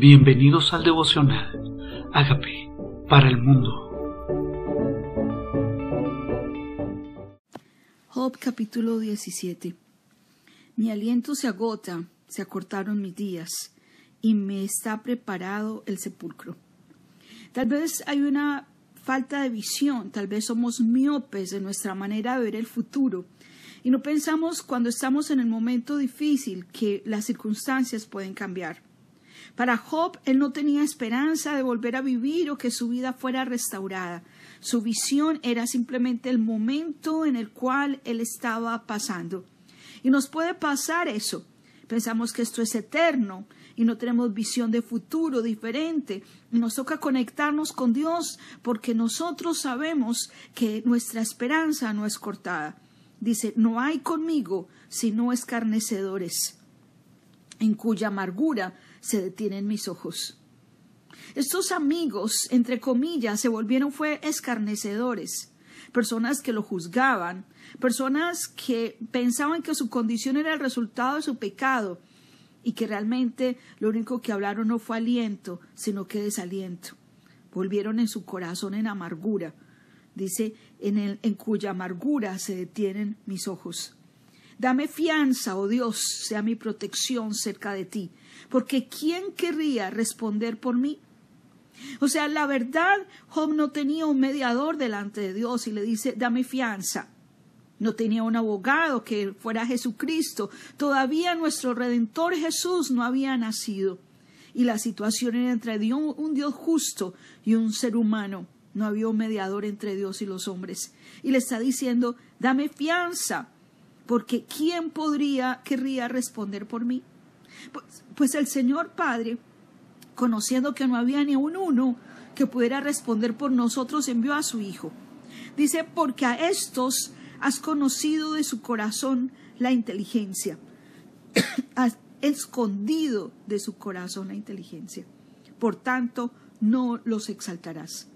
Bienvenidos al devocional. Hágame para el mundo. Job capítulo 17. Mi aliento se agota, se acortaron mis días, y me está preparado el sepulcro. Tal vez hay una falta de visión, tal vez somos miopes de nuestra manera de ver el futuro, y no pensamos cuando estamos en el momento difícil que las circunstancias pueden cambiar. Para Job, él no tenía esperanza de volver a vivir o que su vida fuera restaurada. Su visión era simplemente el momento en el cual él estaba pasando. Y nos puede pasar eso. Pensamos que esto es eterno y no tenemos visión de futuro diferente. Nos toca conectarnos con Dios porque nosotros sabemos que nuestra esperanza no es cortada. Dice, no hay conmigo sino escarnecedores, en cuya amargura se detienen mis ojos. Estos amigos, entre comillas, se volvieron fue escarnecedores, personas que lo juzgaban, personas que pensaban que su condición era el resultado de su pecado y que realmente lo único que hablaron no fue aliento, sino que desaliento. Volvieron en su corazón en amargura. Dice, en, el, en cuya amargura se detienen mis ojos. Dame fianza, oh Dios, sea mi protección cerca de ti, porque ¿quién querría responder por mí? O sea, la verdad, Job no tenía un mediador delante de Dios y le dice, dame fianza. No tenía un abogado que fuera Jesucristo. Todavía nuestro Redentor Jesús no había nacido. Y la situación era entre un Dios justo y un ser humano. No había un mediador entre Dios y los hombres. Y le está diciendo, dame fianza porque ¿quién podría, querría responder por mí? Pues, pues, el Señor Padre, conociendo que no había ni un uno que pudiera responder por nosotros, envió a su Hijo. Dice, porque a estos has conocido de su corazón la inteligencia, has escondido de su corazón la inteligencia. Por tanto, no los exaltarás.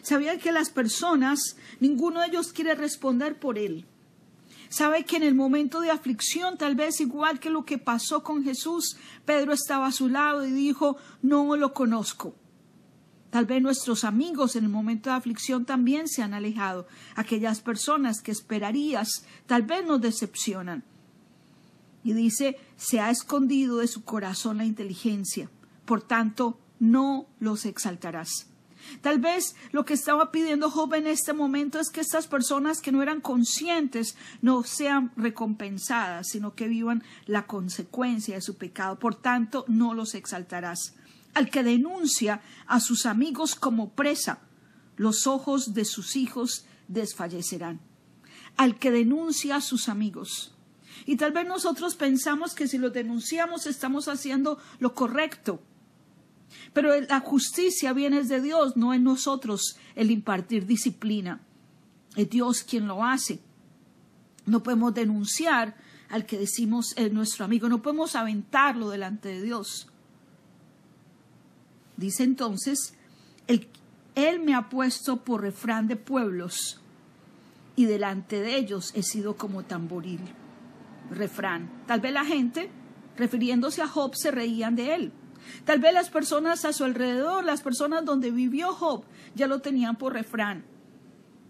Sabía que las personas, ninguno de ellos quiere responder por él. Sabe que en el momento de aflicción, tal vez igual que lo que pasó con Jesús, Pedro estaba a su lado y dijo, no lo conozco. Tal vez nuestros amigos en el momento de aflicción también se han alejado. Aquellas personas que esperarías tal vez nos decepcionan. Y dice, se ha escondido de su corazón la inteligencia. Por tanto, no los exaltarás. Tal vez lo que estaba pidiendo Job en este momento es que estas personas que no eran conscientes no sean recompensadas, sino que vivan la consecuencia de su pecado. Por tanto, no los exaltarás. Al que denuncia a sus amigos como presa, los ojos de sus hijos desfallecerán. Al que denuncia a sus amigos. Y tal vez nosotros pensamos que si los denunciamos estamos haciendo lo correcto pero la justicia viene de Dios, no en nosotros el impartir disciplina. Es Dios quien lo hace. No podemos denunciar al que decimos es nuestro amigo, no podemos aventarlo delante de Dios. Dice entonces, Él me ha puesto por refrán de pueblos y delante de ellos he sido como tamboril. Refrán. Tal vez la gente, refiriéndose a Job, se reían de él. Tal vez las personas a su alrededor, las personas donde vivió Job, ya lo tenían por refrán.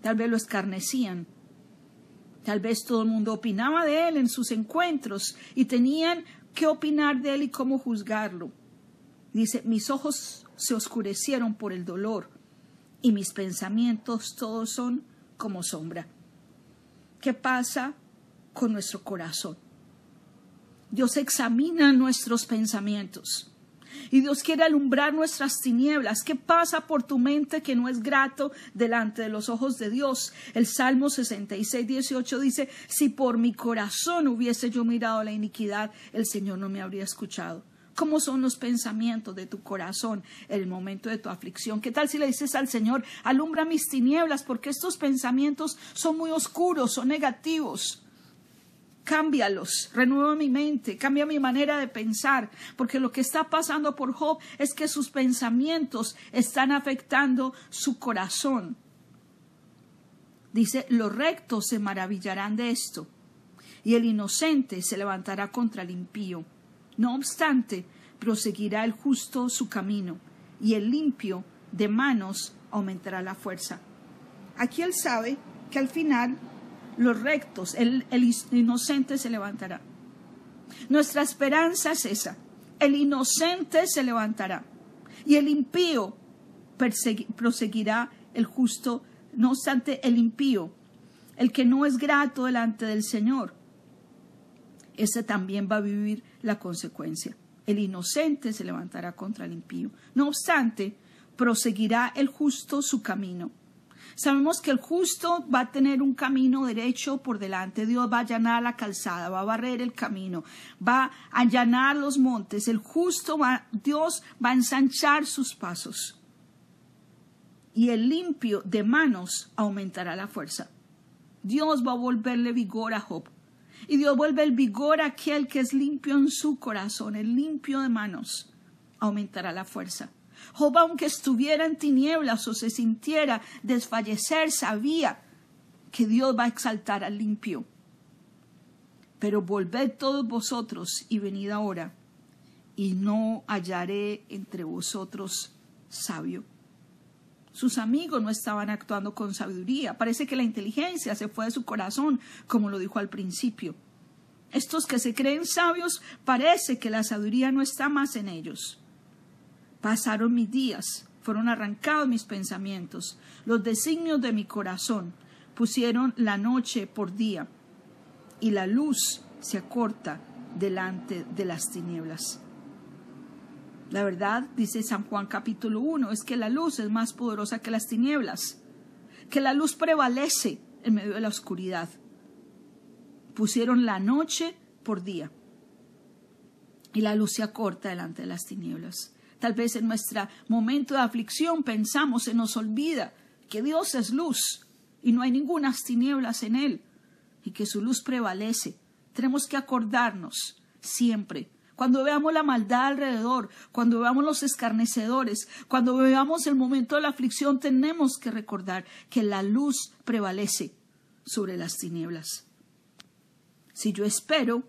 Tal vez lo escarnecían. Tal vez todo el mundo opinaba de él en sus encuentros y tenían que opinar de él y cómo juzgarlo. Dice, mis ojos se oscurecieron por el dolor y mis pensamientos todos son como sombra. ¿Qué pasa con nuestro corazón? Dios examina nuestros pensamientos. Y Dios quiere alumbrar nuestras tinieblas. ¿Qué pasa por tu mente que no es grato delante de los ojos de Dios? El Salmo 66, 18 dice, si por mi corazón hubiese yo mirado la iniquidad, el Señor no me habría escuchado. ¿Cómo son los pensamientos de tu corazón en el momento de tu aflicción? ¿Qué tal si le dices al Señor, alumbra mis tinieblas, porque estos pensamientos son muy oscuros, son negativos? Cámbialos, renueva mi mente, cambia mi manera de pensar, porque lo que está pasando por Job es que sus pensamientos están afectando su corazón. Dice, los rectos se maravillarán de esto, y el inocente se levantará contra el impío. No obstante, proseguirá el justo su camino, y el limpio de manos aumentará la fuerza. Aquí él sabe que al final los rectos, el, inocente se levantará. Nuestra esperanza es esa. El inocente se levantará y el impío proseguirá el justo. No obstante, el impío, el que no es grato delante del Señor, ese también va a vivir la consecuencia. El inocente se levantará contra el impío. No obstante, proseguirá el justo su camino Sabemos que el justo va a tener un camino derecho por delante. Dios va a allanar la calzada, va a barrer el camino, va a allanar los montes. El justo va, Dios va a ensanchar sus pasos. Y el limpio de manos aumentará la fuerza. Dios va a volverle vigor a Job. Y Dios vuelve el vigor a aquel que es limpio en su corazón, el limpio de manos, aumentará la fuerza. Job, aunque estuviera en tinieblas o se sintiera desfallecer, sabía que Dios va a exaltar al limpio. Pero volved todos vosotros y venid ahora, y no hallaré entre vosotros sabio. Sus amigos no estaban actuando con sabiduría. Parece que la inteligencia se fue de su corazón, como lo dijo al principio. Estos que se creen sabios, parece que la sabiduría no está más en ellos. Pasaron mis días, fueron arrancados mis pensamientos, los designios de mi corazón pusieron la noche por día, y la luz se acorta delante de las tinieblas. La verdad, dice San Juan capítulo 1, es que la luz es más poderosa que las tinieblas, que la luz prevalece en medio de la oscuridad. Pusieron la noche por día y la luz se acorta delante de las tinieblas. Tal vez en nuestro momento de aflicción pensamos, se nos olvida que Dios es luz y no hay ninguna tinieblas en Él y que su luz prevalece. Tenemos que acordarnos siempre. Cuando veamos la maldad alrededor, cuando veamos los escarnecedores, cuando veamos el momento de la aflicción, tenemos que recordar que la luz prevalece sobre las tinieblas. Si yo espero,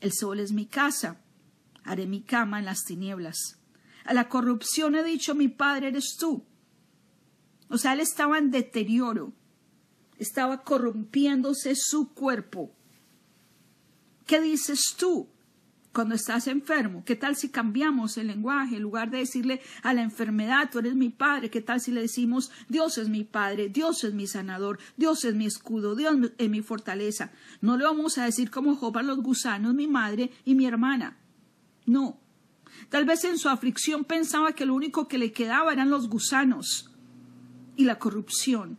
el sol es mi casa, haré mi cama en las tinieblas. A la corrupción he dicho, mi padre eres tú. O sea, él estaba en deterioro, estaba corrompiéndose su cuerpo. ¿Qué dices tú cuando estás enfermo? ¿Qué tal si cambiamos el lenguaje? En lugar de decirle a la enfermedad, tú eres mi padre, ¿qué tal si le decimos, Dios es mi padre, Dios es mi sanador, Dios es mi escudo, Dios es mi fortaleza? No le vamos a decir como Job a los gusanos, mi madre y mi hermana. No, Tal vez en su aflicción pensaba que lo único que le quedaba eran los gusanos y la corrupción.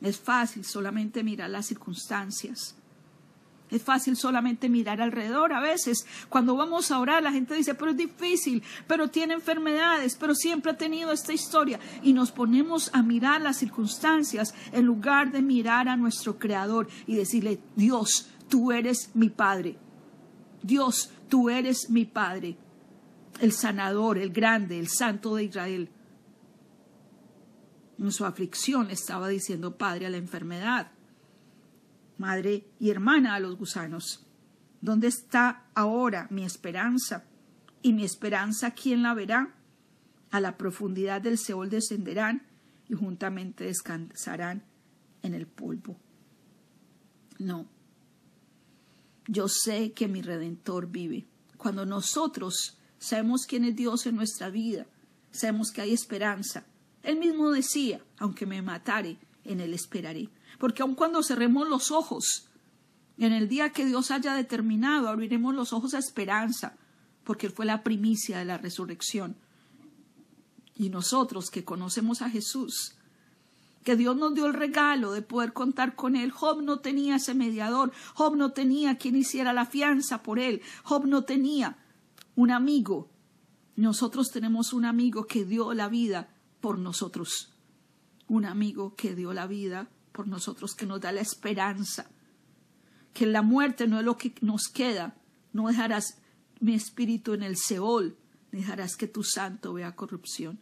Es fácil solamente mirar las circunstancias. Es fácil solamente mirar alrededor. A veces, cuando vamos a orar, la gente dice, pero es difícil, pero tiene enfermedades, pero siempre ha tenido esta historia. Y nos ponemos a mirar las circunstancias en lugar de mirar a nuestro Creador y decirle, Dios, tú eres mi Padre. Dios, tú eres mi Padre, el sanador, el grande, el santo de Israel. En su aflicción estaba diciendo Padre a la enfermedad, Madre y hermana a los gusanos. ¿Dónde está ahora mi esperanza? ¿Y mi esperanza quién la verá? A la profundidad del Seol descenderán y juntamente descansarán en el polvo. No, yo sé que mi redentor vive. Cuando nosotros sabemos quién es Dios en nuestra vida, sabemos que hay esperanza. Él mismo decía, aunque me matare, en él esperaré. Porque aun cuando cerremos los ojos, en el día que Dios haya determinado, abriremos los ojos a esperanza, porque Él fue la primicia de la resurrección. Y nosotros que conocemos a Jesús, que Dios nos dio el regalo de poder contar con él. Job no tenía ese mediador, Job no tenía quien hiciera la fianza por él, Job no tenía un amigo. Nosotros tenemos un amigo que dio la vida por nosotros, un amigo que dio la vida por nosotros, que nos da la esperanza, que la muerte no es lo que nos queda, no dejarás mi espíritu en el Seol, dejarás que tu santo vea corrupción.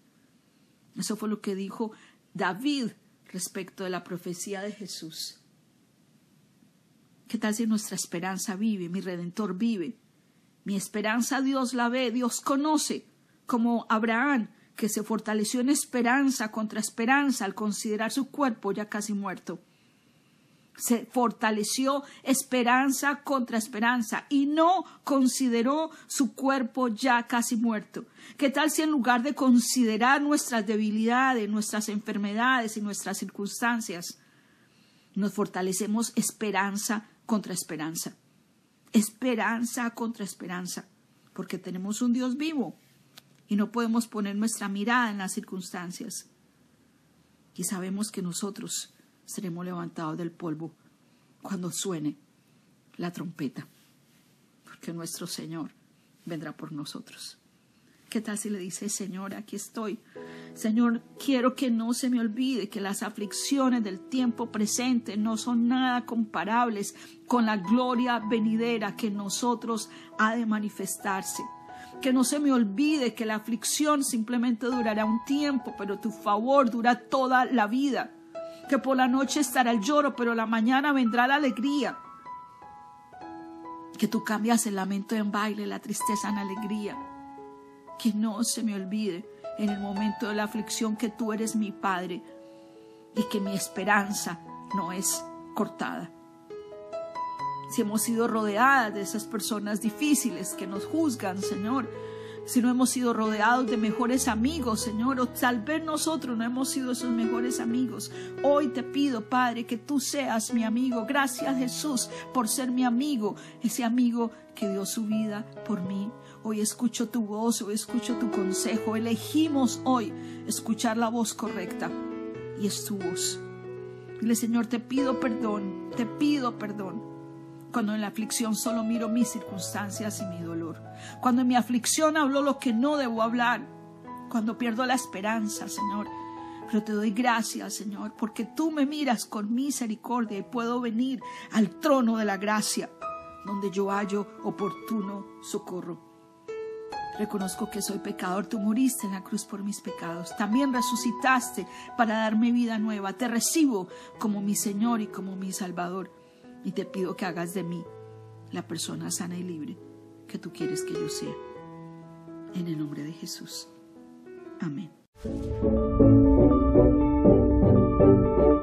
Eso fue lo que dijo David respecto de la profecía de Jesús. ¿Qué tal si nuestra esperanza vive, mi redentor vive? Mi esperanza Dios la ve, Dios conoce, como Abraham, que se fortaleció en esperanza contra esperanza al considerar su cuerpo ya casi muerto. Se fortaleció esperanza contra esperanza y no consideró su cuerpo ya casi muerto. ¿Qué tal si en lugar de considerar nuestras debilidades, nuestras enfermedades y nuestras circunstancias, nos fortalecemos esperanza contra esperanza? Esperanza contra esperanza, porque tenemos un Dios vivo y no podemos poner nuestra mirada en las circunstancias. Y sabemos que nosotros seremos levantados del polvo cuando suene la trompeta, porque nuestro Señor vendrá por nosotros. ¿Qué tal si le dice, Señor, aquí estoy? Señor, quiero que no se me olvide que las aflicciones del tiempo presente no son nada comparables con la gloria venidera que nosotros ha de manifestarse que no se me olvide que la aflicción simplemente durará un tiempo, pero tu favor dura toda la vida. Que por la noche estará el lloro, pero la mañana vendrá la alegría. Que tú cambias el lamento en baile, la tristeza en alegría. Que no se me olvide en el momento de la aflicción que tú eres mi Padre y que mi esperanza no es cortada si hemos sido rodeadas de esas personas difíciles que nos juzgan, Señor, si no hemos sido rodeados de mejores amigos, Señor, o tal vez nosotros no hemos sido esos mejores amigos. Hoy te pido, Padre, que tú seas mi amigo. Gracias, Jesús, por ser mi amigo, ese amigo que dio su vida por mí. Hoy escucho tu voz, hoy escucho tu consejo. Elegimos hoy escuchar la voz correcta y es tu voz. Dile, Señor, te pido perdón, te pido perdón cuando en la aflicción solo miro mis circunstancias y mi dolor. Cuando en mi aflicción hablo lo que no debo hablar. Cuando pierdo la esperanza, Señor. Pero te doy gracias, Señor, porque tú me miras con misericordia y puedo venir al trono de la gracia, donde yo hallo oportuno socorro. Reconozco que soy pecador, tú moriste en la cruz por mis pecados. También resucitaste para darme vida nueva. Te recibo como mi Señor y como mi Salvador y te pido que hagas de mí la persona sana y libre que tú quieres que yo sea. En el nombre de Jesús. Amén.